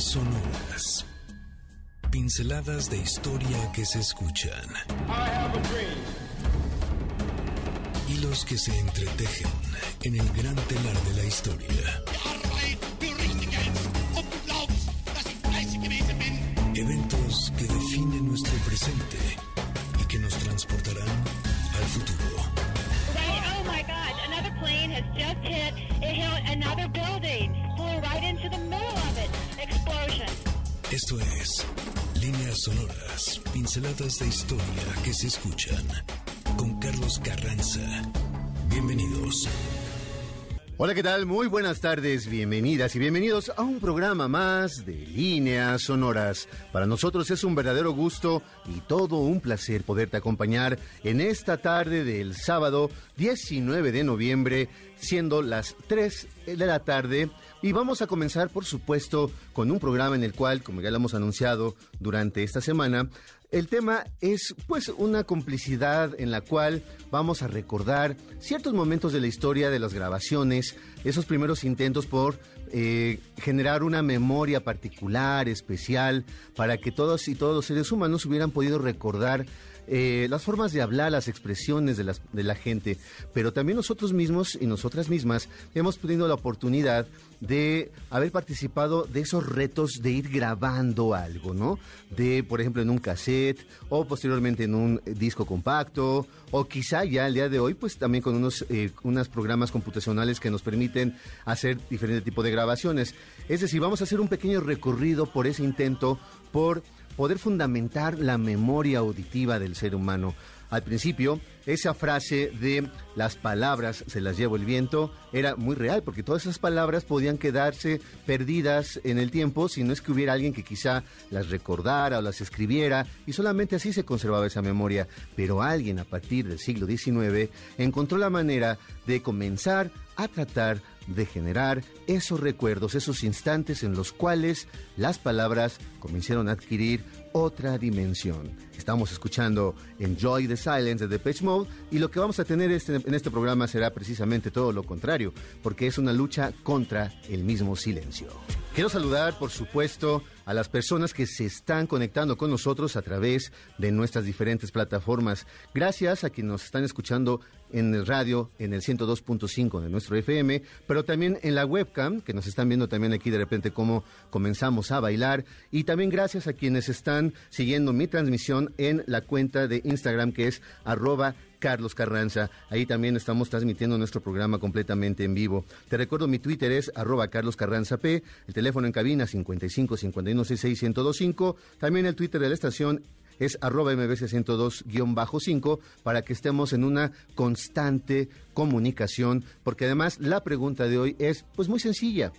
Sonoras. Pinceladas de historia que se escuchan. Hilos que se entretejen en el gran telar de la historia. Eventos que definen nuestro presente y que nos transportarán al futuro. oh my God, another plane has just hit, it hit another building, flew right into the middle of it. Esto es Líneas Sonoras, pinceladas de historia que se escuchan con Carlos Carranza. Bienvenidos. Hola, ¿qué tal? Muy buenas tardes, bienvenidas y bienvenidos a un programa más de Líneas Sonoras. Para nosotros es un verdadero gusto y todo un placer poderte acompañar en esta tarde del sábado 19 de noviembre, siendo las 3 de la tarde. Y vamos a comenzar, por supuesto, con un programa en el cual, como ya lo hemos anunciado durante esta semana, el tema es pues una complicidad en la cual vamos a recordar ciertos momentos de la historia de las grabaciones, esos primeros intentos por eh, generar una memoria particular, especial, para que todos y todos los seres humanos hubieran podido recordar eh, las formas de hablar, las expresiones de, las, de la gente, pero también nosotros mismos y nosotras mismas hemos tenido la oportunidad de haber participado de esos retos de ir grabando algo, ¿no? De, por ejemplo, en un cassette o posteriormente en un disco compacto o quizá ya el día de hoy, pues también con unos, eh, unos programas computacionales que nos permiten hacer diferente tipo de grabaciones. Es decir, vamos a hacer un pequeño recorrido por ese intento por poder fundamentar la memoria auditiva del ser humano. Al principio, esa frase de las palabras se las llevo el viento era muy real, porque todas esas palabras podían quedarse perdidas en el tiempo si no es que hubiera alguien que quizá las recordara o las escribiera, y solamente así se conservaba esa memoria. Pero alguien a partir del siglo XIX encontró la manera de comenzar a tratar de generar esos recuerdos, esos instantes en los cuales las palabras comenzaron a adquirir otra dimensión. Estamos escuchando Enjoy the Silence de Depeche Mode y lo que vamos a tener este, en este programa será precisamente todo lo contrario, porque es una lucha contra el mismo silencio. Quiero saludar, por supuesto, a las personas que se están conectando con nosotros a través de nuestras diferentes plataformas. Gracias a quienes nos están escuchando en el radio, en el 102.5 de nuestro FM, pero también en la webcam, que nos están viendo también aquí de repente cómo comenzamos a bailar. Y también gracias a quienes están siguiendo mi transmisión en la cuenta de Instagram que es arroba Carlos Carranza. Ahí también estamos transmitiendo nuestro programa completamente en vivo. Te recuerdo, mi Twitter es arroba Carlos Carranza P, el teléfono en cabina 55 51 66 1025, también el Twitter de la estación es arroba mbc 102-5 para que estemos en una constante comunicación, porque además la pregunta de hoy es pues muy sencilla.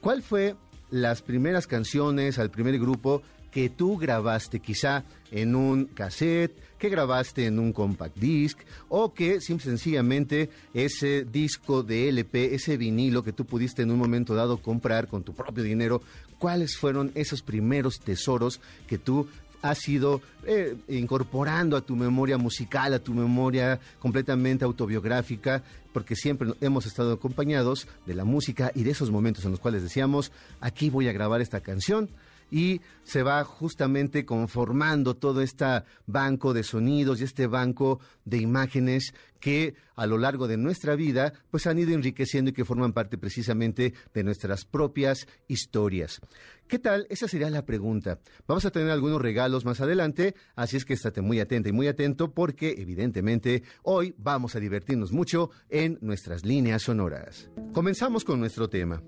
¿Cuál fue las primeras canciones al primer grupo que tú grabaste quizá en un cassette, que grabaste en un compact disc o que simple sencillamente ese disco de LP, ese vinilo que tú pudiste en un momento dado comprar con tu propio dinero, cuáles fueron esos primeros tesoros que tú has ido eh, incorporando a tu memoria musical, a tu memoria completamente autobiográfica, porque siempre hemos estado acompañados de la música y de esos momentos en los cuales decíamos, aquí voy a grabar esta canción y se va justamente conformando todo este banco de sonidos y este banco de imágenes que a lo largo de nuestra vida pues han ido enriqueciendo y que forman parte precisamente de nuestras propias historias. ¿Qué tal? Esa sería la pregunta. Vamos a tener algunos regalos más adelante, así es que estate muy atenta y muy atento porque evidentemente hoy vamos a divertirnos mucho en nuestras líneas sonoras. Comenzamos con nuestro tema.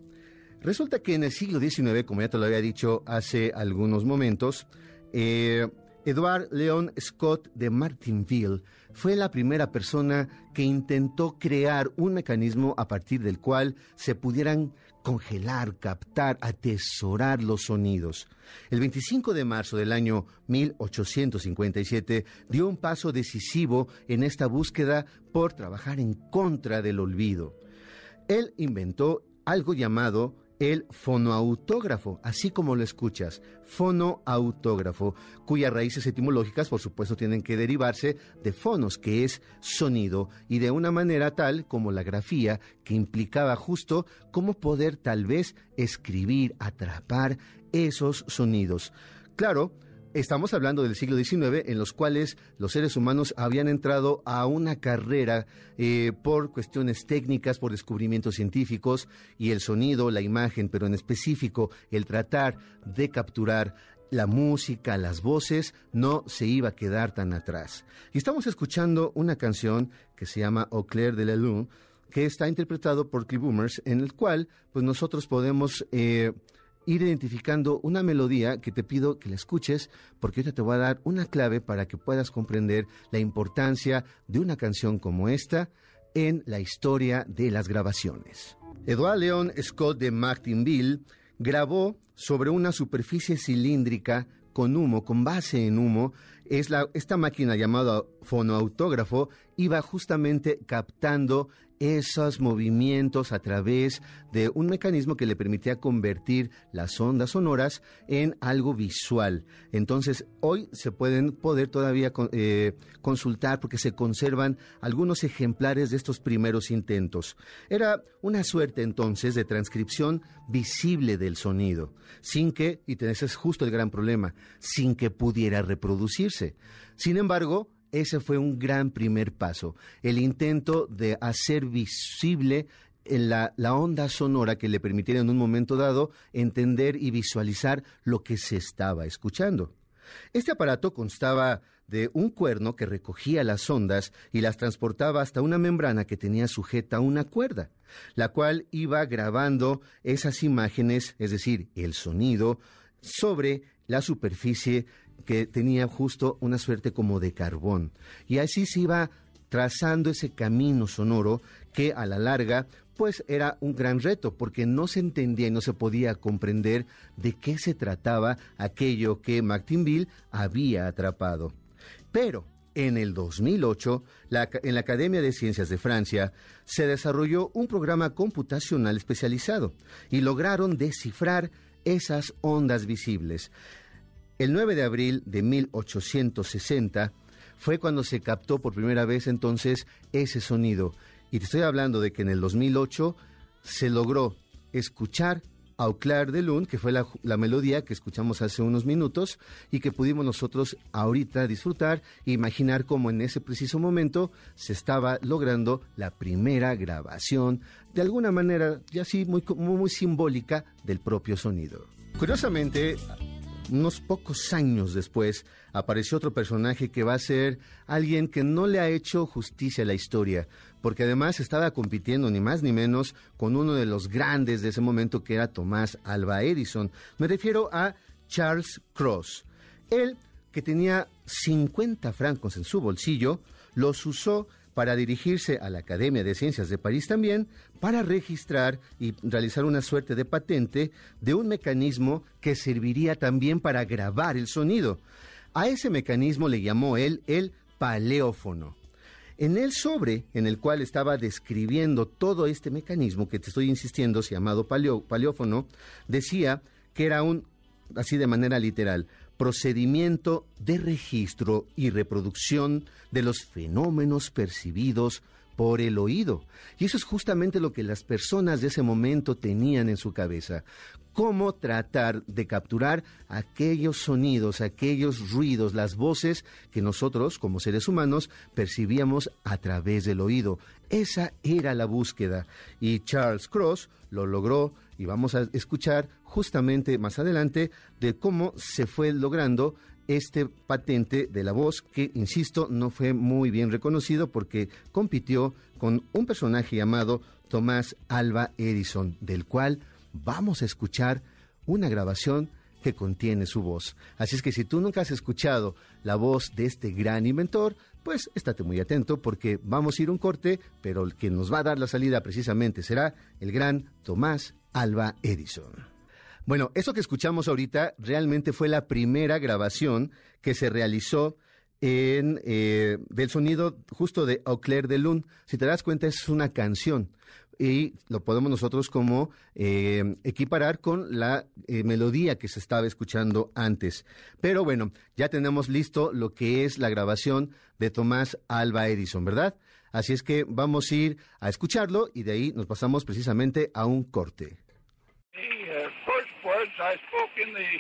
Resulta que en el siglo XIX, como ya te lo había dicho hace algunos momentos, eh, Edward Leon Scott de Martinville fue la primera persona que intentó crear un mecanismo a partir del cual se pudieran congelar, captar, atesorar los sonidos. El 25 de marzo del año 1857 dio un paso decisivo en esta búsqueda por trabajar en contra del olvido. Él inventó algo llamado el fonoautógrafo, así como lo escuchas, fonoautógrafo, cuyas raíces etimológicas, por supuesto, tienen que derivarse de fonos, que es sonido, y de una manera tal como la grafía, que implicaba justo cómo poder tal vez escribir, atrapar esos sonidos. Claro, Estamos hablando del siglo XIX en los cuales los seres humanos habían entrado a una carrera eh, por cuestiones técnicas, por descubrimientos científicos y el sonido, la imagen, pero en específico el tratar de capturar la música, las voces, no se iba a quedar tan atrás. Y estamos escuchando una canción que se llama Au clair de la lune, que está interpretado por Cliff Boomers, en el cual pues nosotros podemos... Eh, ir identificando una melodía que te pido que la escuches, porque ahorita te voy a dar una clave para que puedas comprender la importancia de una canción como esta en la historia de las grabaciones. Edward Leon Scott de Martinville grabó sobre una superficie cilíndrica con humo, con base en humo, es la, esta máquina llamada fonoautógrafo iba justamente captando esos movimientos a través de un mecanismo que le permitía convertir las ondas sonoras en algo visual. Entonces, hoy se pueden poder todavía eh, consultar porque se conservan algunos ejemplares de estos primeros intentos. Era una suerte entonces de transcripción visible del sonido, sin que, y ese es justo el gran problema, sin que pudiera reproducirse. Sin embargo, ese fue un gran primer paso, el intento de hacer visible la, la, onda sonora que le permitiera en un momento dado entender y visualizar lo que se estaba escuchando. Este aparato constaba de un cuerno que recogía las ondas y las transportaba hasta una membrana que tenía sujeta una cuerda, la cual iba grabando esas imágenes, es decir, el sonido, sobre la superficie que tenía justo una suerte como de carbón. Y así se iba trazando ese camino sonoro que a la larga pues era un gran reto porque no se entendía y no se podía comprender de qué se trataba aquello que Martinville había atrapado. Pero en el 2008, en la Academia de Ciencias de Francia, se desarrolló un programa computacional especializado y lograron descifrar esas ondas visibles. El 9 de abril de 1860 fue cuando se captó por primera vez entonces ese sonido. Y te estoy hablando de que en el 2008 se logró escuchar Au clair de lune, que fue la, melodía que escuchamos hace unos minutos y que pudimos nosotros ahorita disfrutar e imaginar cómo en ese preciso momento se estaba logrando la primera grabación, de alguna manera ya así muy, muy simbólica, del propio sonido. Curiosamente, unos pocos años después apareció otro personaje que va a ser alguien que no le ha hecho justicia a la historia, porque además estaba compitiendo ni más ni menos con uno de los grandes de ese momento que era Tomás Alba Edison. Me refiero a Charles Cross. Él, que tenía 50 francos en su bolsillo, los usó para dirigirse a la Academia de Ciencias de París también, para registrar y realizar una suerte de patente de un mecanismo que serviría también para grabar el sonido. A ese mecanismo le llamó él el paleófono. En el sobre en el cual estaba describiendo todo este mecanismo que te estoy insistiendo, llamado paleófono, decía que era un, así de manera literal, procedimiento de registro y reproducción de los fenómenos percibidos por el oído. Y eso es justamente lo que las personas de ese momento tenían en su cabeza. Cómo tratar de capturar aquellos sonidos, aquellos ruidos, las voces que nosotros, como seres humanos, percibíamos a través del oído. Esa era la búsqueda. Y Charles Cross lo logró y vamos a escuchar justamente más adelante de cómo se fue logrando este patente de la voz que, insisto, no fue muy bien reconocido porque compitió con un personaje llamado Tomás Alba Edison, del cual vamos a escuchar una grabación que contiene su voz. Así es que si tú nunca has escuchado la voz de este gran inventor, pues estate muy atento porque vamos a ir un corte, pero el que nos va a dar la salida precisamente será el gran Tomás Alba Edison. Bueno, eso que escuchamos ahorita realmente fue la primera grabación que se realizó en, eh, del sonido justo de Au clair de lune. Si te das cuenta, es una canción. y lo podemos nosotros como eh, equiparar con la eh, melodía que se estaba escuchando antes. Pero bueno, ya tenemos listo lo que es la grabación de Tomás Alba Edison, ¿verdad? Así es que vamos a ir a escucharlo y de ahí nos pasamos precisamente a un corte. In the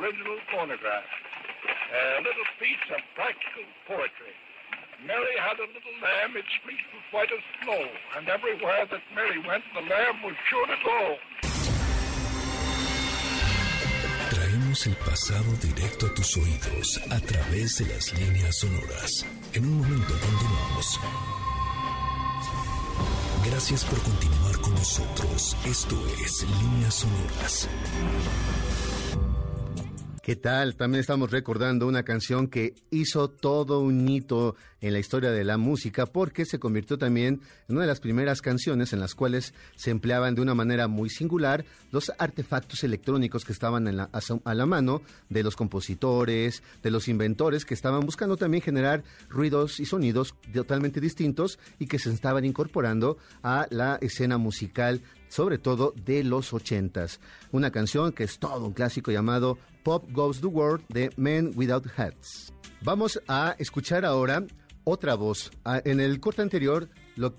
original phonograph. A little piece of practical poetry. Mary had a little lamb, its fleece was white as snow, and everywhere that Mary went, the lamb was sure to go. Traemos el pasado directo a tus oídos a través de las líneas sonoras. En un momento continuamos. Gracias por continuar con nosotros. Esto es Líneas Sonoras. ¿Qué tal? También estamos recordando una canción que hizo todo un hito en la historia de la música porque se convirtió también en una de las primeras canciones en las cuales se empleaban de una manera muy singular los artefactos electrónicos que estaban a la mano de los compositores, de los inventores que estaban buscando también generar ruidos y sonidos totalmente distintos y que se estaban incorporando a la escena musical sobre todo de los ochentas. Una canción que es todo un clásico llamado Pop Goes the World de Men Without Hats. Vamos a escuchar ahora otra voz. Ah, En el corte anterior,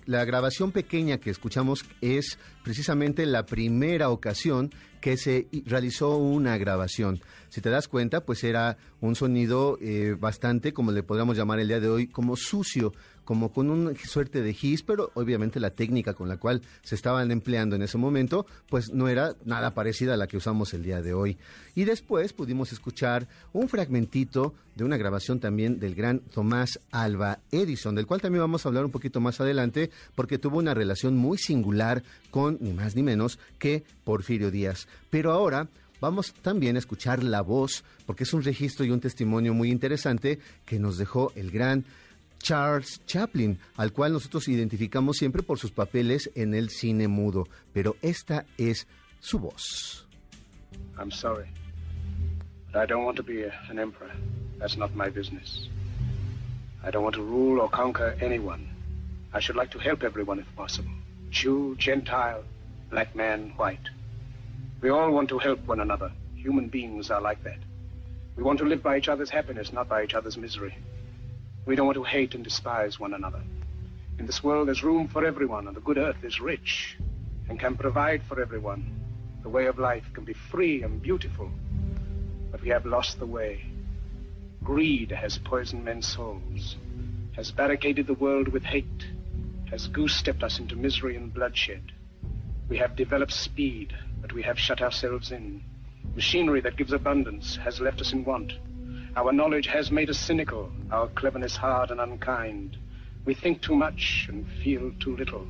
la grabación pequeña que escuchamos es precisamente la primera ocasión que se realizó una grabación. Si te das cuenta, pues era un sonido eh, bastante, como le podríamos llamar el día de hoy, como sucio, como con una suerte de gis, pero obviamente la técnica con la cual se estaban empleando en ese momento, pues no era nada parecida a la que usamos el día de hoy. Y después pudimos escuchar un fragmentito de una grabación también del gran Tomás Alba Edison, del cual también vamos a hablar un poquito más adelante, porque tuvo una relación muy singular con ni más ni menos que Porfirio Díaz. Pero ahora Vamos también a escuchar la voz, porque es un registro y un testimonio muy interesante que nos dejó el gran Charles Chaplin, al cual nosotros identificamos siempre por sus papeles en el cine mudo, pero esta es su voz. I'm sorry. But I don't want to be an emperor. That's not my business. I don't want to rule or conquer anyone. I should like to help everyone if possible. Jew, Gentile, black man, white. We all want to help one another. Human beings are like that. We want to live by each other's happiness, not by each other's misery. We don't want to hate and despise one another. In this world, there's room for everyone, and the good earth is rich and can provide for everyone. The way of life can be free and beautiful, but we have lost the way. Greed has poisoned men's souls, has barricaded the world with hate, has goose-stepped us into misery and bloodshed. We have developed speed, but we have shut ourselves in. Machinery that gives abundance has left us in want. Our knowledge has made us cynical, our cleverness hard and unkind. We think too much and feel too little.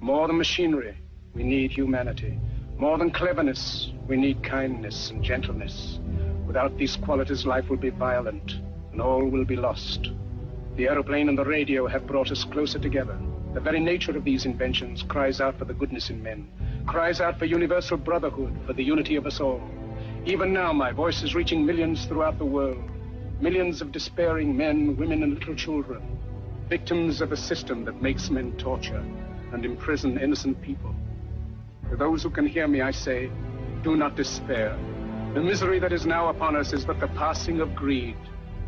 More than machinery, we need humanity. More than cleverness, we need kindness and gentleness. Without these qualities, life will be violent and all will be lost. The aeroplane and the radio have brought us closer together. The very nature of these inventions cries out for the goodness in men, cries out for universal brotherhood, for the unity of us all. Even now, my voice is reaching millions throughout the world. Millions of despairing men, women, and little children. Victims of a system that makes men torture and imprison innocent people. To those who can hear me, I say, do not despair. The misery that is now upon us is but the passing of greed,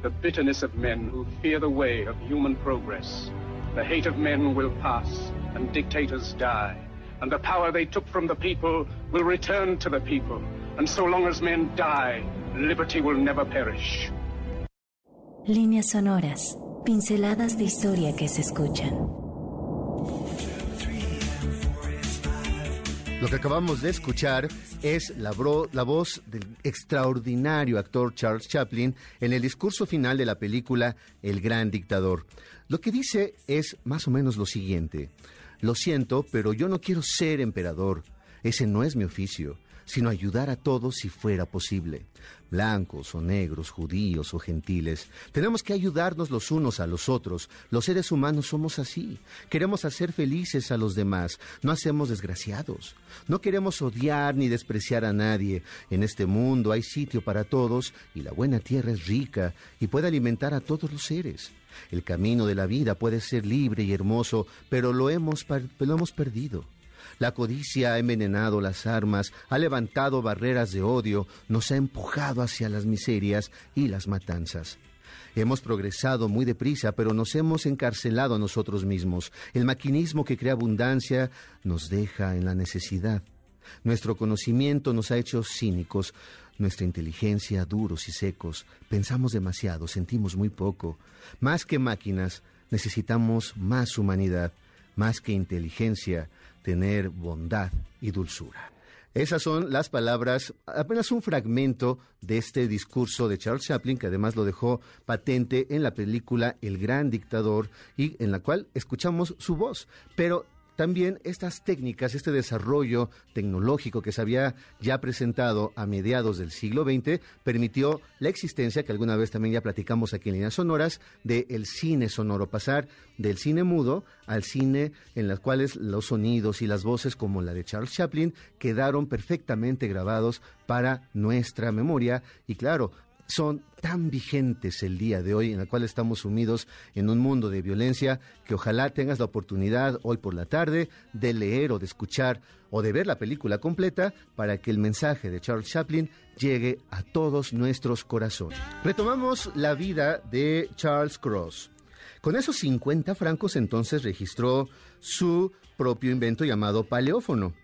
the bitterness of men who fear the way of human progress. The hate of men will pass, and dictators die, and the power they took from the people will return to the people. And so long as men die, liberty will never perish. Líneas sonoras, pinceladas de historia que se escuchan. Lo que acabamos de escuchar es la, bro- la voz del extraordinario actor Charles Chaplin en el discurso final de la película El Gran Dictador. Lo que dice es más o menos lo siguiente. Lo siento, pero yo no quiero ser emperador. Ese no es mi oficio, sino ayudar a todos si fuera posible. Blancos o negros, judíos o gentiles. Tenemos que ayudarnos los unos a los otros. Los seres humanos somos así. Queremos hacer felices a los demás. No hacemos desgraciados. No queremos odiar ni despreciar a nadie. En este mundo hay sitio para todos y la buena tierra es rica y puede alimentar a todos los seres. El camino de la vida puede ser libre y hermoso, pero lo hemos, lo hemos perdido. La codicia ha envenenado las armas, ha levantado barreras de odio, nos ha empujado hacia las miserias y las matanzas. Hemos progresado muy deprisa, pero nos hemos encarcelado a nosotros mismos. El maquinismo que crea abundancia nos deja en la necesidad. Nuestro conocimiento nos ha hecho cínicos, nuestra inteligencia duros y secos. Pensamos demasiado, sentimos muy poco. Más que máquinas, necesitamos más humanidad. Más que inteligencia, tener bondad y dulzura. Esas son las palabras, apenas un fragmento de este discurso de Charles Chaplin, que además lo dejó patente en la película El Gran Dictador y en la cual escuchamos su voz. Pero también estas técnicas, este desarrollo tecnológico que se había ya presentado a mediados del siglo XX, permitió la existencia, que alguna vez también ya platicamos aquí en líneas sonoras, del cine sonoro, pasar del cine mudo al cine en las cuales los sonidos y las voces, como la de Charles Chaplin, quedaron perfectamente grabados para nuestra memoria. Y claro, son tan vigentes el día de hoy en el cual estamos sumidos en un mundo de violencia que ojalá tengas la oportunidad hoy por la tarde de leer o de escuchar o de ver la película completa para que el mensaje de Charles Chaplin llegue a todos nuestros corazones. Retomamos la vida de Charles Cross. Con esos 50 francos entonces registró su propio invento llamado paleófono.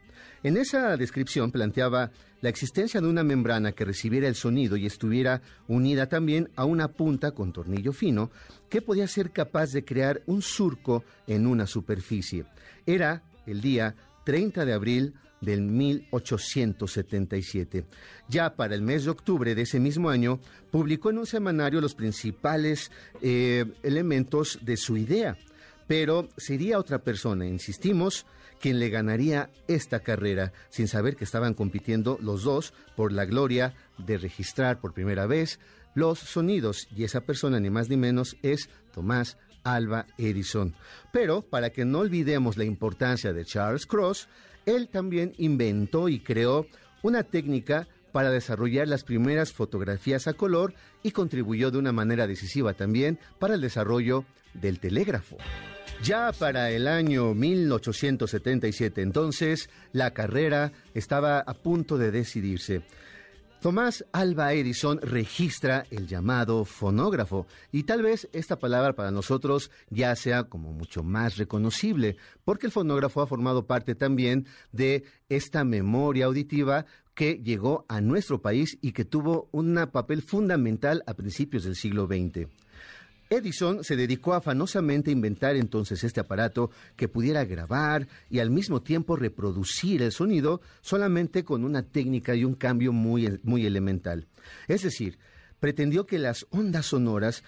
En esa descripción planteaba la existencia de una membrana que recibiera el sonido y estuviera unida también a una punta con tornillo fino que podía ser capaz de crear un surco en una superficie. Era el día 30 de abril del 1877. Ya para el mes de octubre de ese mismo año, publicó en un semanario los principales eh, elementos de su idea. Pero sería otra persona, insistimos, quien le ganaría esta carrera, sin saber que estaban compitiendo los dos por la gloria de registrar por primera vez los sonidos. Y esa persona, ni más ni menos, es Tomás Alba Edison. Pero, para que no olvidemos la importancia de Charles Cross, él también inventó y creó una técnica para desarrollar las primeras fotografías a color y contribuyó de una manera decisiva también para el desarrollo del telégrafo. Ya para el año 1877 entonces, la carrera estaba a punto de decidirse. Tomás Alba Edison registra el llamado fonógrafo y tal vez esta palabra para nosotros ya sea como mucho más reconocible, porque el fonógrafo ha formado parte también de esta memoria auditiva que llegó a nuestro país y que tuvo un papel fundamental a principios del siglo XX. Edison se dedicó afanosamente a inventar entonces este aparato que pudiera grabar y al mismo tiempo reproducir el sonido solamente con una técnica y un cambio muy, muy elemental. Es decir, pretendió que las ondas sonoras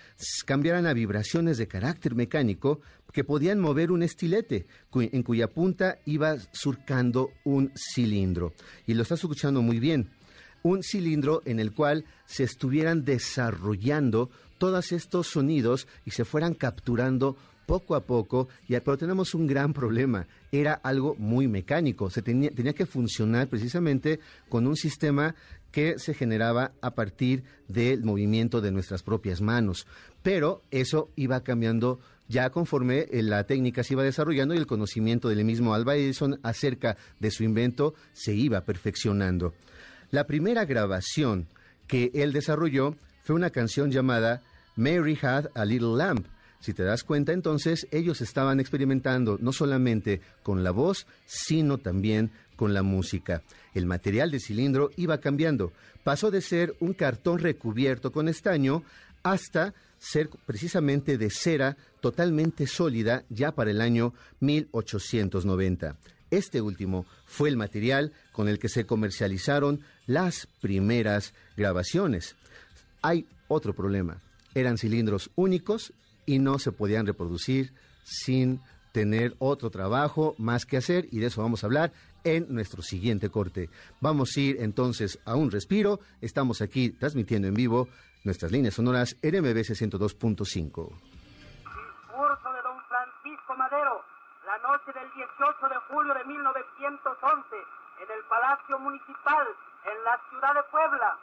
cambiaran a vibraciones de carácter mecánico que podían mover un estilete, en cuya punta iba surcando un cilindro. Y lo estás escuchando muy bien. Un cilindro en el cual se estuvieran desarrollando todos estos sonidos y se fueran capturando poco a poco, y, pero tenemos un gran problema. Era algo muy mecánico, se tenía, tenía que funcionar precisamente con un sistema que se generaba a partir del movimiento de nuestras propias manos. Pero eso iba cambiando ya conforme eh, la técnica se iba desarrollando y el conocimiento del mismo Alba Edison acerca de su invento se iba perfeccionando. La primera grabación que él desarrolló fue una canción llamada Mary Had a Little Lamb. Si te das cuenta, entonces ellos estaban experimentando no solamente con la voz, sino también con la música. El material de cilindro iba cambiando. Pasó de ser un cartón recubierto con estaño hasta ser precisamente de cera totalmente sólida ya para el año 1890. Este último fue el material con el que se comercializaron las primeras grabaciones. Hay otro problema eran cilindros únicos y no se podían reproducir sin tener otro trabajo más que hacer y de eso vamos a hablar en nuestro siguiente corte. Vamos a ir entonces a un respiro. Estamos aquí transmitiendo en vivo nuestras líneas sonoras en MBC 102.5. Discurso de don Francisco Madero, la noche del 18 de julio de 1911, en el Palacio Municipal, en la ciudad de Puebla.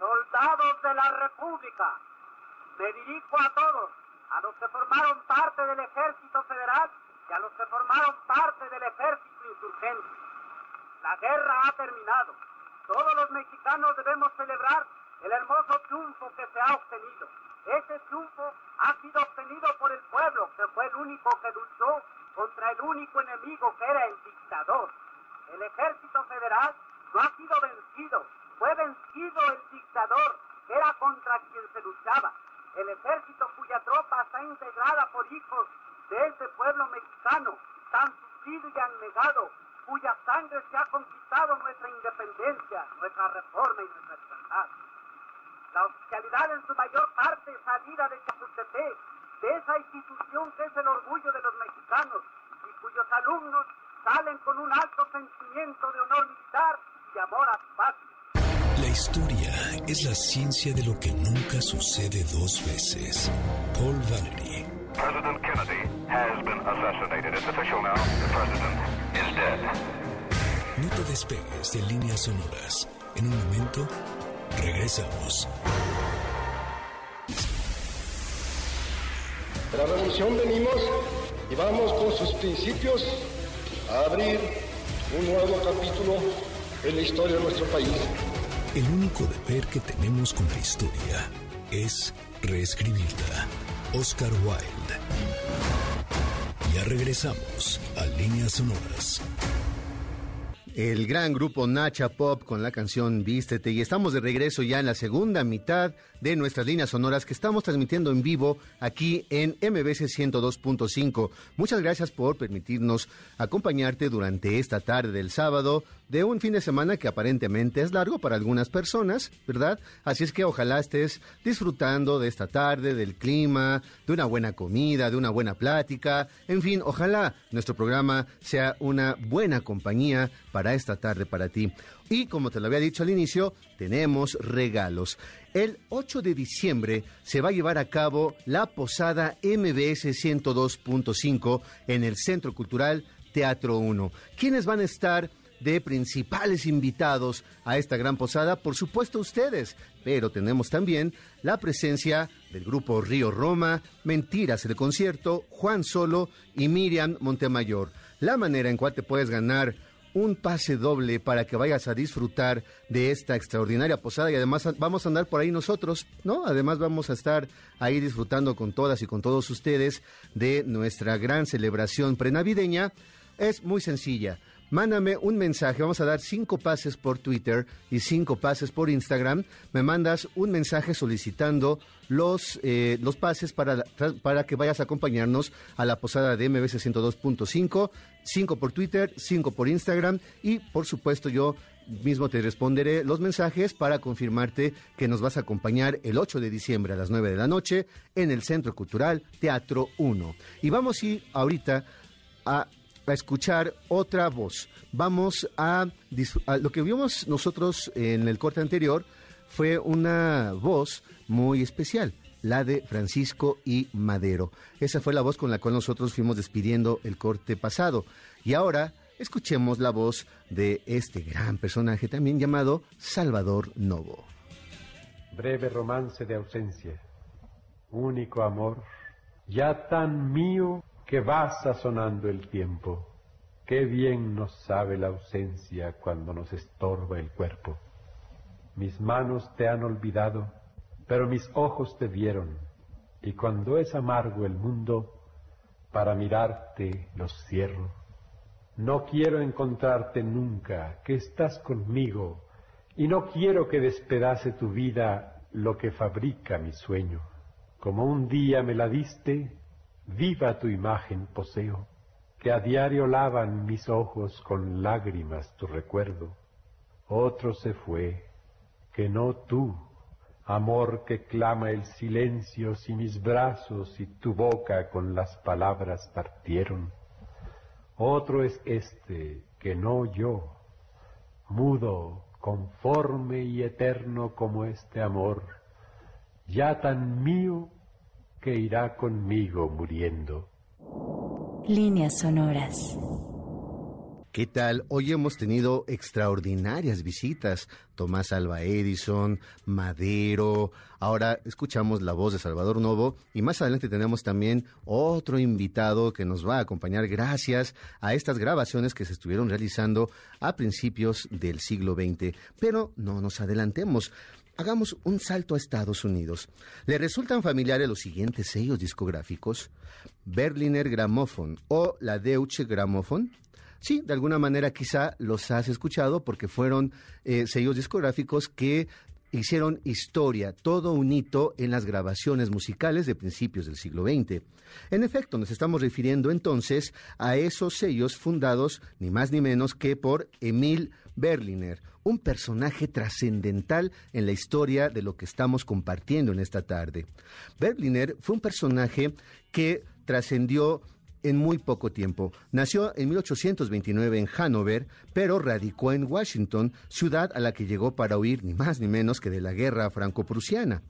Soldados de la República, me dirijo a todos, a los que formaron parte del Ejército Federal y a los que formaron parte del Ejército Insurgente. La guerra ha terminado. Todos los mexicanos debemos celebrar el hermoso triunfo que se ha obtenido. Ese triunfo ha sido obtenido por el pueblo, que fue el único que luchó contra el único enemigo que era el dictador. El ejército federal no ha sido vencido, fue vencido el dictador, era contra quien se luchaba. El ejército cuya tropa está integrada por hijos de ese pueblo mexicano, tan sufrido y anegado, cuya sangre se ha conquistado nuestra independencia, nuestra reforma y nuestra libertad. La oficialidad en su mayor parte salida de Chapultepec, de esa institución que es el orgullo de los mexicanos y cuyos alumnos salen con un alto sentimiento de honor militar y amor a su patria. La historia es la ciencia de lo que nunca sucede dos veces. Paul Valery. President Kennedy has been assassinated. It's official now. The president is dead. No te despegues de líneas sonoras. En un momento, regresamos. De la revolución venimos y vamos con sus principios a abrir un nuevo capítulo en la historia de nuestro país. El único deber que tenemos con la historia es reescribirla. Oscar Wilde. Ya regresamos a Líneas Sonoras. El gran grupo Nacha Pop con la canción Vístete y estamos de regreso ya en la segunda mitad de nuestras líneas sonoras que estamos transmitiendo en vivo aquí en MBC 102.5. Muchas gracias por permitirnos acompañarte durante esta tarde del sábado de un fin de semana que aparentemente es largo para algunas personas, ¿verdad? Así es que ojalá estés disfrutando de esta tarde, del clima, de una buena comida, de una buena plática, en fin, ojalá nuestro programa sea una buena compañía para esta tarde para ti. Y como te lo había dicho al inicio, tenemos regalos. El 8 de diciembre se va a llevar a cabo la posada MBS 102.5 en el Centro Cultural Teatro 1. ¿Quiénes van a estar? de principales invitados a esta gran posada, por supuesto ustedes, pero tenemos también la presencia del grupo Río Roma, Mentiras el concierto, Juan Solo y Miriam Montemayor. La manera en cual te puedes ganar un pase doble para que vayas a disfrutar de esta extraordinaria posada y además vamos a andar por ahí nosotros, ¿no? Además vamos a estar ahí disfrutando con todas y con todos ustedes de nuestra gran celebración prenavideña. Es muy sencilla mándame un mensaje. Vamos a dar cinco pases por Twitter y cinco pases por Instagram. Me mandas un mensaje solicitando los, eh, los pases para, para que vayas a acompañarnos a la posada de MBC 102.5. Cinco por Twitter, cinco por Instagram y por supuesto yo mismo te responderé los mensajes para confirmarte que nos vas a acompañar el 8 de diciembre a las 9 de la noche en el Centro Cultural Teatro 1. Y vamos a ir ahorita a a escuchar otra voz. Vamos a, lo que vimos nosotros en el corte anterior fue una voz muy especial, la de Francisco y Madero. Esa fue la voz con la cual nosotros fuimos despidiendo el corte pasado. Y ahora escuchemos la voz de este gran personaje también llamado Salvador Novo. Breve romance de ausencia, único amor, ya tan mío que va sazonando el tiempo. Qué bien nos sabe la ausencia cuando nos estorba el cuerpo. Mis manos te han olvidado, pero mis ojos te vieron, y cuando es amargo el mundo, para mirarte los cierro. No quiero encontrarte nunca, que estás conmigo, y no quiero que despedace tu vida lo que fabrica mi sueño. Como un día me la diste, viva tu imagen poseo, que a diario lavan mis ojos con lágrimas tu recuerdo. Otro se fue, que no tú, amor que clama el silencio si mis brazos y tu boca con las palabras partieron. Otro es este, que no yo, mudo, conforme y eterno como este amor, ya tan mío que irá conmigo muriendo. Líneas sonoras. ¿Qué tal? Hoy hemos tenido extraordinarias visitas. Tomás Alba Edison, Madero. Ahora escuchamos la voz de Salvador Novo y más adelante tenemos también otro invitado que nos va a acompañar gracias a estas grabaciones que se estuvieron realizando a principios del siglo XX. Pero no nos adelantemos. Hagamos un salto a Estados Unidos. ¿Le resultan familiares los siguientes sellos discográficos? Berliner Grammophon o la Deutsche Grammophon. Sí, de alguna manera quizá los has escuchado porque fueron eh, sellos discográficos que hicieron historia, todo un hito en las grabaciones musicales de principios del siglo XX. En efecto, nos estamos refiriendo entonces a esos sellos fundados ni más ni menos que por Emil Berliner, un personaje trascendental en la historia de lo que estamos compartiendo en esta tarde. Berliner fue un personaje que trascendió en muy poco tiempo. Nació en 1829 en Hanover, pero radicó en Washington, ciudad a la que llegó para huir ni más ni menos que de la guerra franco-prusiana.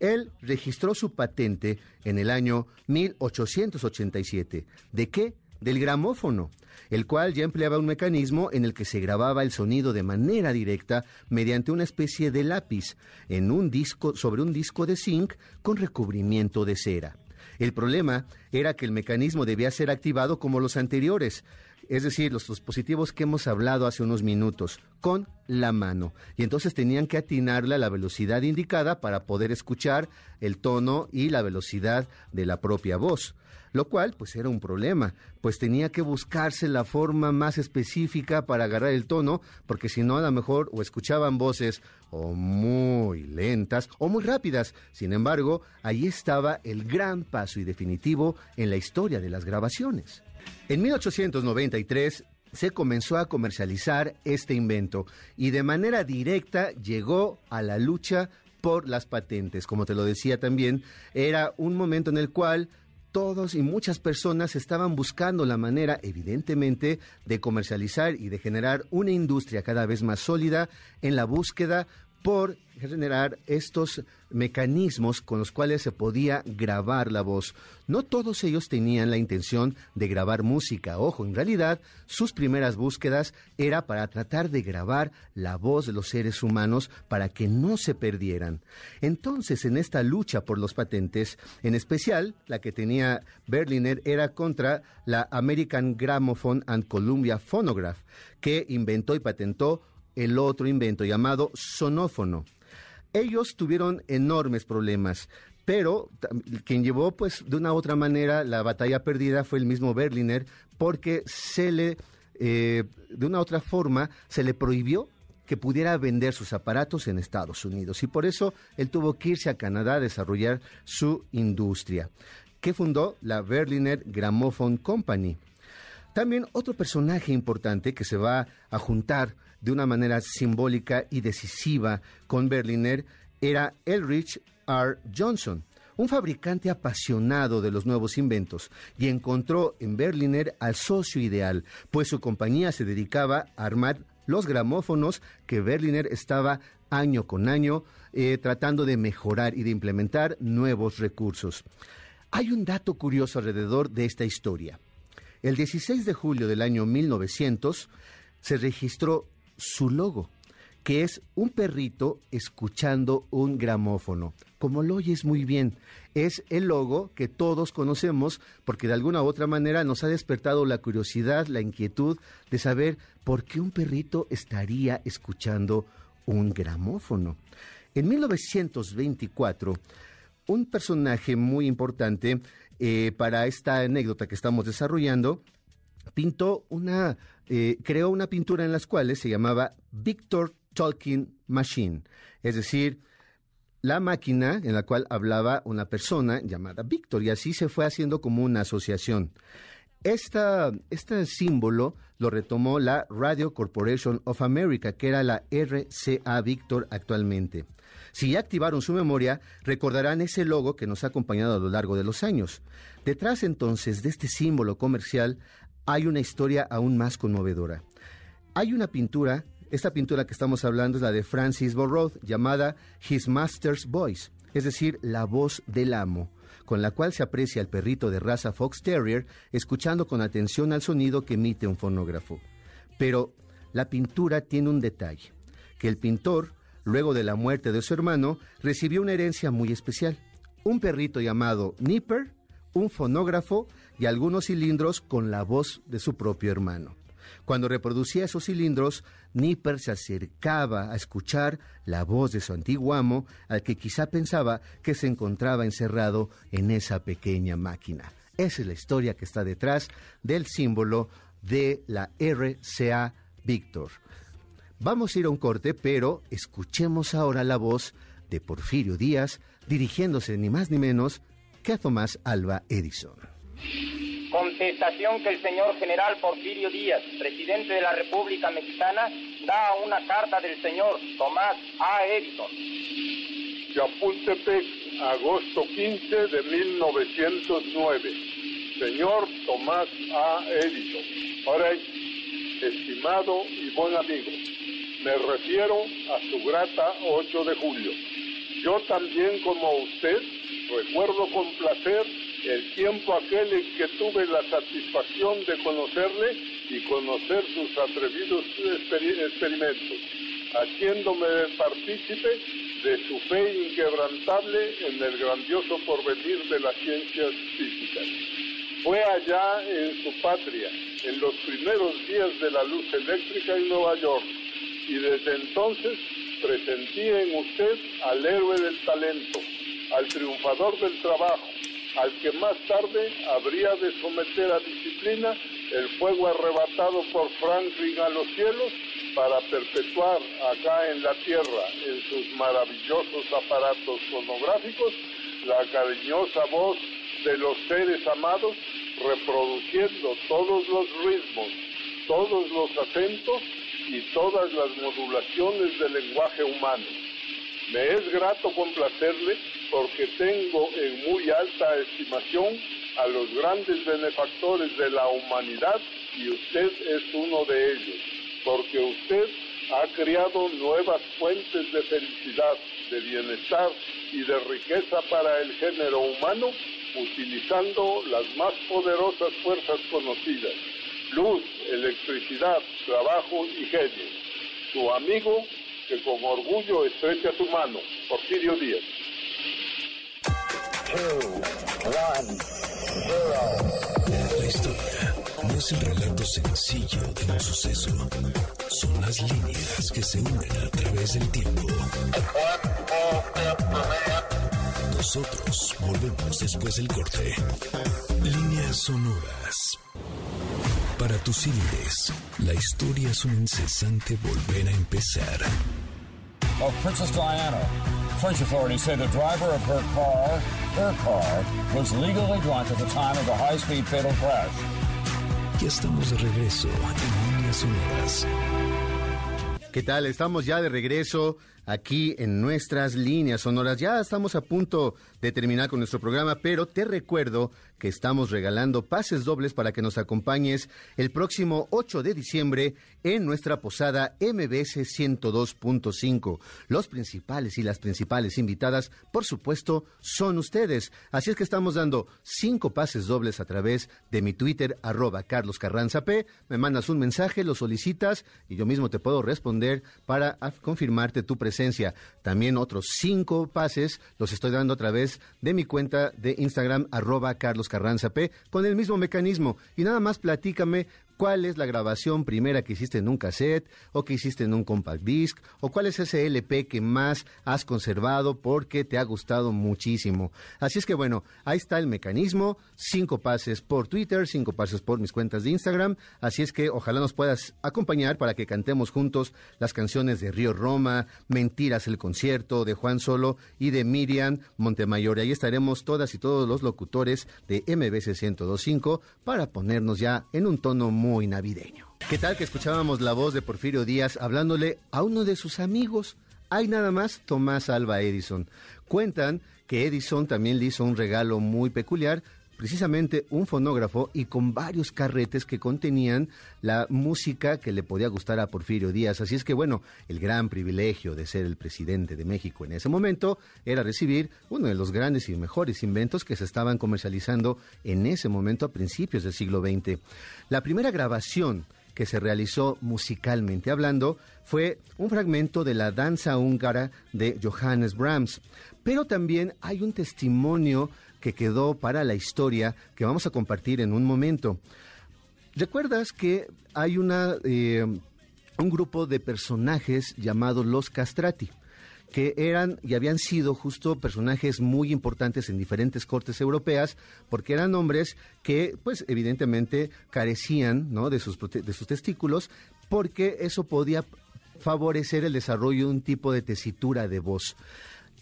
Él registró su patente en el año 1887. ¿De qué? Del gramófono, el cual ya empleaba un mecanismo en el que se grababa el sonido de manera directa mediante una especie de lápiz en un disco sobre un disco de zinc con recubrimiento de cera. El problema era que el mecanismo debía ser activado como los anteriores, es decir, los dispositivos que hemos hablado hace unos minutos, con la mano. Y entonces tenían que atinarle a la velocidad indicada para poder escuchar el tono y la velocidad de la propia voz. Lo cual, pues era un problema, pues tenía que buscarse la forma más específica para agarrar el tono, porque si no, a lo mejor o escuchaban voces o muy lentas o muy rápidas. Sin embargo, ahí estaba el gran paso y definitivo en la historia de las grabaciones. En 1893 se comenzó a comercializar este invento y de manera directa llegó a la lucha por las patentes. Como te lo decía también, era un momento en el cual todos y muchas personas estaban buscando la manera, evidentemente, de comercializar y de generar una industria cada vez más sólida en la búsqueda por generar estos mecanismos con los cuales se podía grabar la voz. No todos ellos tenían la intención de grabar música. Ojo, en realidad sus primeras búsquedas era para tratar de grabar la voz de los seres humanos para que no se perdieran. Entonces, en esta lucha por los patentes, en especial la que tenía Berliner era contra la American Gramophone and Columbia Phonograph, que inventó y patentó el otro invento llamado sonófono. Ellos tuvieron enormes problemas, pero quien llevó pues de una otra manera la batalla perdida fue el mismo Berliner porque se le eh, de una otra forma se le prohibió que pudiera vender sus aparatos en Estados Unidos y por eso él tuvo que irse a Canadá a desarrollar su industria, que fundó la Berliner Gramophone Company. También otro personaje importante que se va a juntar de una manera simbólica y decisiva con Berliner era Elrich R. Johnson, un fabricante apasionado de los nuevos inventos, y encontró en Berliner al socio ideal, pues su compañía se dedicaba a armar los gramófonos que Berliner estaba año con año eh, tratando de mejorar y de implementar nuevos recursos. Hay un dato curioso alrededor de esta historia. El 16 de julio del año 1900 se registró su logo, que es un perrito escuchando un gramófono. Como lo oyes muy bien, es el logo que todos conocemos porque de alguna u otra manera nos ha despertado la curiosidad, la inquietud de saber por qué un perrito estaría escuchando un gramófono. En 1924, un personaje muy importante eh, para esta anécdota que estamos desarrollando pintó una, eh, creó una pintura en las cuales se llamaba Victor Talking Machine, es decir, la máquina en la cual hablaba una persona llamada Victor, y así se fue haciendo como una asociación. Esta, este símbolo lo retomó la Radio Corporation of America, que era la RCA Victor actualmente. Si ya activaron su memoria, recordarán ese logo que nos ha acompañado a lo largo de los años. Detrás entonces de este símbolo comercial hay una historia aún más conmovedora. Hay una pintura, esta pintura que estamos hablando es la de Francis Borrow, llamada His Master's Voice, es decir, la voz del amo, con la cual se aprecia al perrito de raza Fox Terrier escuchando con atención al sonido que emite un fonógrafo. Pero la pintura tiene un detalle, que el pintor, luego de la muerte de su hermano, recibió una herencia muy especial, un perrito llamado Nipper, un fonógrafo y algunos cilindros con la voz de su propio hermano. Cuando reproducía esos cilindros, Nipper se acercaba a escuchar la voz de su antiguo amo, al que quizá pensaba que se encontraba encerrado en esa pequeña máquina. Esa es la historia que está detrás del símbolo de la RCA Victor. Vamos a ir a un corte, pero escuchemos ahora la voz de Porfirio Díaz dirigiéndose ni más ni menos que a Tomás Alba Edison. Contestación que el señor general Porfirio Díaz, presidente de la República Mexicana, da a una carta del señor Tomás A. Edison. Chapultepec, agosto 15 de 1909. Señor Tomás A. Edison. Ahora, estimado y buen amigo, me refiero a su grata 8 de julio. Yo también, como usted, recuerdo con placer el tiempo aquel en que tuve la satisfacción de conocerle y conocer sus atrevidos experimentos, haciéndome partícipe de su fe inquebrantable en el grandioso porvenir de las ciencias físicas. Fue allá en su patria, en los primeros días de la luz eléctrica en Nueva York, y desde entonces presentí en usted al héroe del talento, al triunfador del trabajo, al que más tarde habría de someter a disciplina el fuego arrebatado por Franklin a los cielos para perpetuar acá en la tierra, en sus maravillosos aparatos fonográficos, la cariñosa voz de los seres amados, reproduciendo todos los ritmos, todos los acentos y todas las modulaciones del lenguaje humano. Me es grato complacerle porque tengo en muy alta estimación a los grandes benefactores de la humanidad y usted es uno de ellos, porque usted ha creado nuevas fuentes de felicidad, de bienestar y de riqueza para el género humano utilizando las más poderosas fuerzas conocidas, luz, electricidad, trabajo y genio. Su amigo que con orgullo estrecha su mano, Porfirio Díaz. La historia no es el relato sencillo de un suceso, son las líneas que se unen a través del tiempo. Nosotros volvemos después del corte. Líneas sonoras. Para tus cines, la historia es un incesante volver a empezar. Of Princess Diana, French authorities say the driver of her car, her car, was legally drunk at the time of the high-speed fatal crash. Ya estamos de regreso en Líneas Sonoras. ¿Qué tal? Estamos ya de regreso aquí en nuestras líneas sonoras. Ya estamos a punto de terminar con nuestro programa, pero te recuerdo que estamos regalando pases dobles para que nos acompañes el próximo 8 de diciembre en nuestra posada MBS 102.5. Los principales y las principales invitadas, por supuesto, son ustedes. Así es que estamos dando cinco pases dobles a través de mi Twitter, arroba Carlos Carranza P. Me mandas un mensaje, lo solicitas y yo mismo te puedo responder para confirmarte tu presencia. También otros cinco pases los estoy dando a través de mi cuenta de Instagram, arroba Carlos Carranza P, con el mismo mecanismo. Y nada más platícame cuál es la grabación primera que hiciste en un cassette o que hiciste en un compact disc o cuál es ese LP que más has conservado porque te ha gustado muchísimo. Así es que bueno, ahí está el mecanismo, cinco pases por Twitter, cinco pases por mis cuentas de Instagram, así es que ojalá nos puedas acompañar para que cantemos juntos las canciones de Río Roma, Mentiras el concierto de Juan Solo y de Miriam Montemayor. Ahí estaremos todas y todos los locutores de MBC 1025 para ponernos ya en un tono muy navideño. ¿Qué tal que escuchábamos la voz de Porfirio Díaz hablándole a uno de sus amigos? Hay nada más Tomás Alba Edison. Cuentan que Edison también le hizo un regalo muy peculiar precisamente un fonógrafo y con varios carretes que contenían la música que le podía gustar a Porfirio Díaz. Así es que bueno, el gran privilegio de ser el presidente de México en ese momento era recibir uno de los grandes y mejores inventos que se estaban comercializando en ese momento a principios del siglo XX. La primera grabación que se realizó musicalmente hablando fue un fragmento de la danza húngara de Johannes Brahms. Pero también hay un testimonio que quedó para la historia que vamos a compartir en un momento. ¿Recuerdas que hay una, eh, un grupo de personajes llamados los castrati? que eran y habían sido justo personajes muy importantes en diferentes cortes europeas, porque eran hombres que, pues, evidentemente carecían ¿no? de, sus, de sus testículos, porque eso podía favorecer el desarrollo de un tipo de tesitura de voz.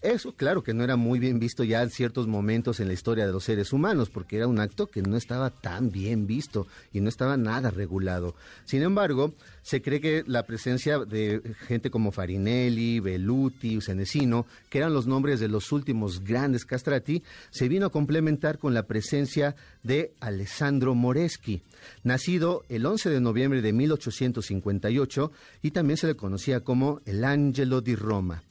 Eso, claro, que no era muy bien visto ya en ciertos momentos en la historia de los seres humanos, porque era un acto que no estaba tan bien visto y no estaba nada regulado. Sin embargo, se cree que la presencia de gente como Farinelli, Belluti, Senesino, que eran los nombres de los últimos grandes castrati, se vino a complementar con la presencia de Alessandro Moreschi, nacido el 11 de noviembre de 1858 y también se le conocía como el Angelo di Roma.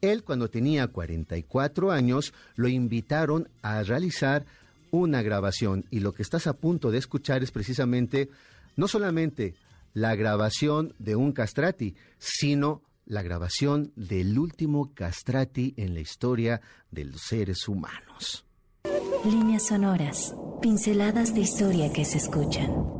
Él, cuando tenía 44 años, lo invitaron a realizar una grabación y lo que estás a punto de escuchar es precisamente no solamente la grabación de un castrati, sino la grabación del último castrati en la historia de los seres humanos. Líneas sonoras, pinceladas de historia que se escuchan.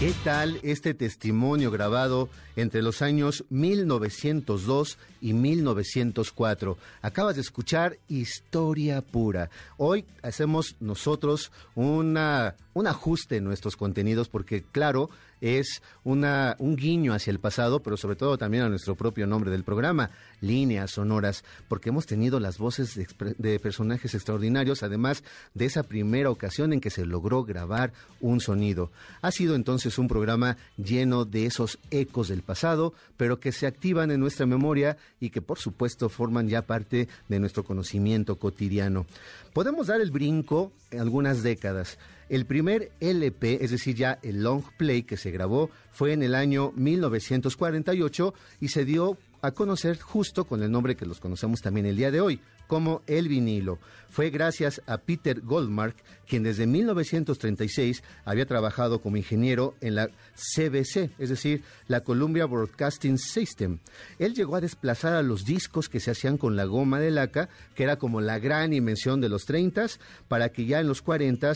¿Qué tal este testimonio grabado entre los años 1902 y 1904? Acabas de escuchar Historia Pura. Hoy hacemos nosotros un ajuste en nuestros contenidos porque, claro, es una, un guiño hacia el pasado, pero sobre todo también a nuestro propio nombre del programa, líneas sonoras, porque hemos tenido las voces de, de, personajes extraordinarios, además de esa primera ocasión en que se logró grabar un sonido. Ha sido entonces un programa lleno de esos ecos del pasado, pero que se activan en nuestra memoria y que por supuesto forman ya parte de nuestro conocimiento cotidiano. Podemos dar el brinco en algunas décadas. El primer LP, es decir, ya el long play que se grabó, fue en el año 1948 y se dio a conocer justo con el nombre que los conocemos también el día de hoy, como el vinilo. Fue gracias a Peter Goldmark, quien desde 1936 había trabajado como ingeniero en la CBC, es decir, la Columbia Broadcasting System. Él llegó a desplazar a los discos que se hacían con la goma de laca, que era como la gran invención de los 30, para que ya en los 40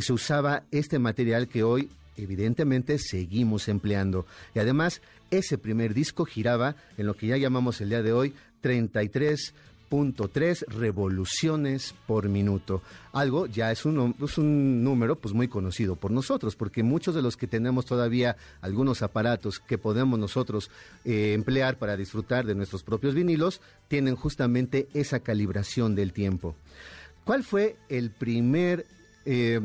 se usaba este material que hoy evidentemente seguimos empleando. Y además, ese primer disco giraba en lo que ya llamamos el día de hoy 33.3 revoluciones por minuto. Algo ya es un, es un número pues muy conocido por nosotros, porque muchos de los que tenemos todavía algunos aparatos que podemos nosotros eh, emplear para disfrutar de nuestros propios vinilos, tienen justamente esa calibración del tiempo. ¿Cuál fue el primer eh,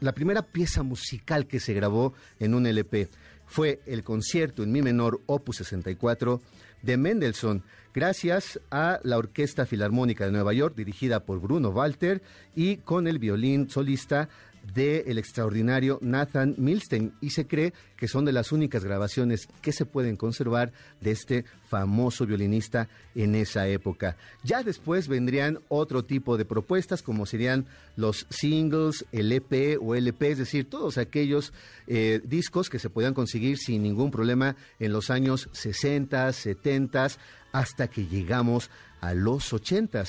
la primera pieza musical que se grabó en un LP fue el concierto en mi menor Opus 64 de Mendelssohn, gracias a la Orquesta Filarmónica de Nueva York, dirigida por Bruno Walter, y con el violín solista del extraordinario Nathan Milstein y se cree que son de las únicas grabaciones que se pueden conservar de este famoso violinista en esa época. Ya después vendrían otro tipo de propuestas como serían los singles, el EP o LP, es decir, todos aquellos eh, discos que se podían conseguir sin ningún problema en los años 60, 70 hasta que llegamos a los 80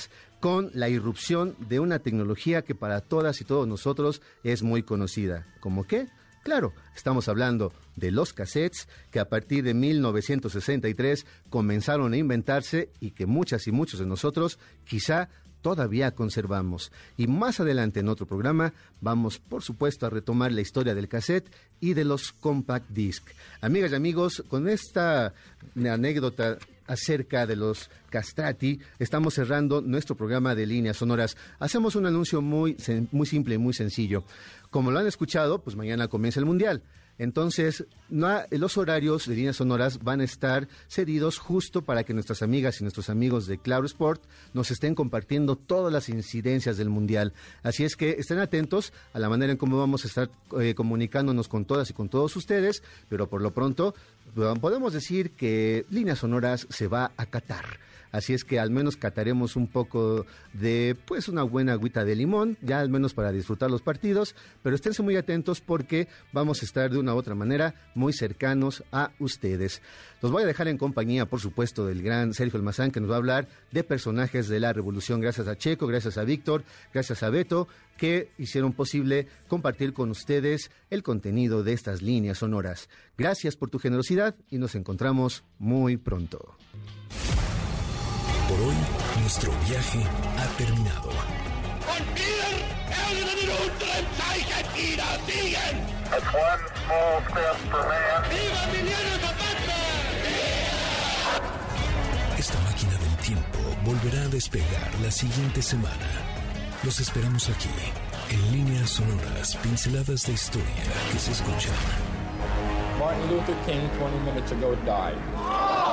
con la irrupción de una tecnología que para todas y todos nosotros es muy conocida. ¿Cómo qué? Claro, estamos hablando de los cassettes que a partir de 1963 comenzaron a inventarse y que muchas y muchos de nosotros quizá todavía conservamos. Y más adelante en otro programa vamos, por supuesto, a retomar la historia del cassette y de los compact disc. Amigas y amigos, con esta anécdota acerca de los castrati, estamos cerrando nuestro programa de líneas sonoras. Hacemos un anuncio muy, muy simple y muy sencillo. Como lo han escuchado, pues mañana comienza el Mundial. Entonces, los horarios de líneas sonoras van a estar cedidos justo para que nuestras amigas y nuestros amigos de Claro Sport nos estén compartiendo todas las incidencias del Mundial. Así es que estén atentos a la manera en cómo vamos a estar eh, comunicándonos con todas y con todos ustedes, pero por lo pronto podemos decir que líneas sonoras se va a catar. Así es que al menos cataremos un poco de, pues, una buena agüita de limón, ya al menos para disfrutar los partidos, pero esténse muy atentos porque vamos a estar de una u otra manera muy cercanos a ustedes. Los voy a dejar en compañía, por supuesto, del gran Sergio Almazán, que nos va a hablar de personajes de la revolución, gracias a Checo, gracias a Víctor, gracias a Beto, que hicieron posible compartir con ustedes el contenido de estas líneas sonoras. Gracias por tu generosidad y nos encontramos muy pronto. Por hoy, nuestro viaje ha terminado. That's one small volverá a despegar la siguiente semana. Los esperamos aquí, en líneas sonoras, pinceladas de historia que se escuchan. Martin Luther King 20 minutes ago died.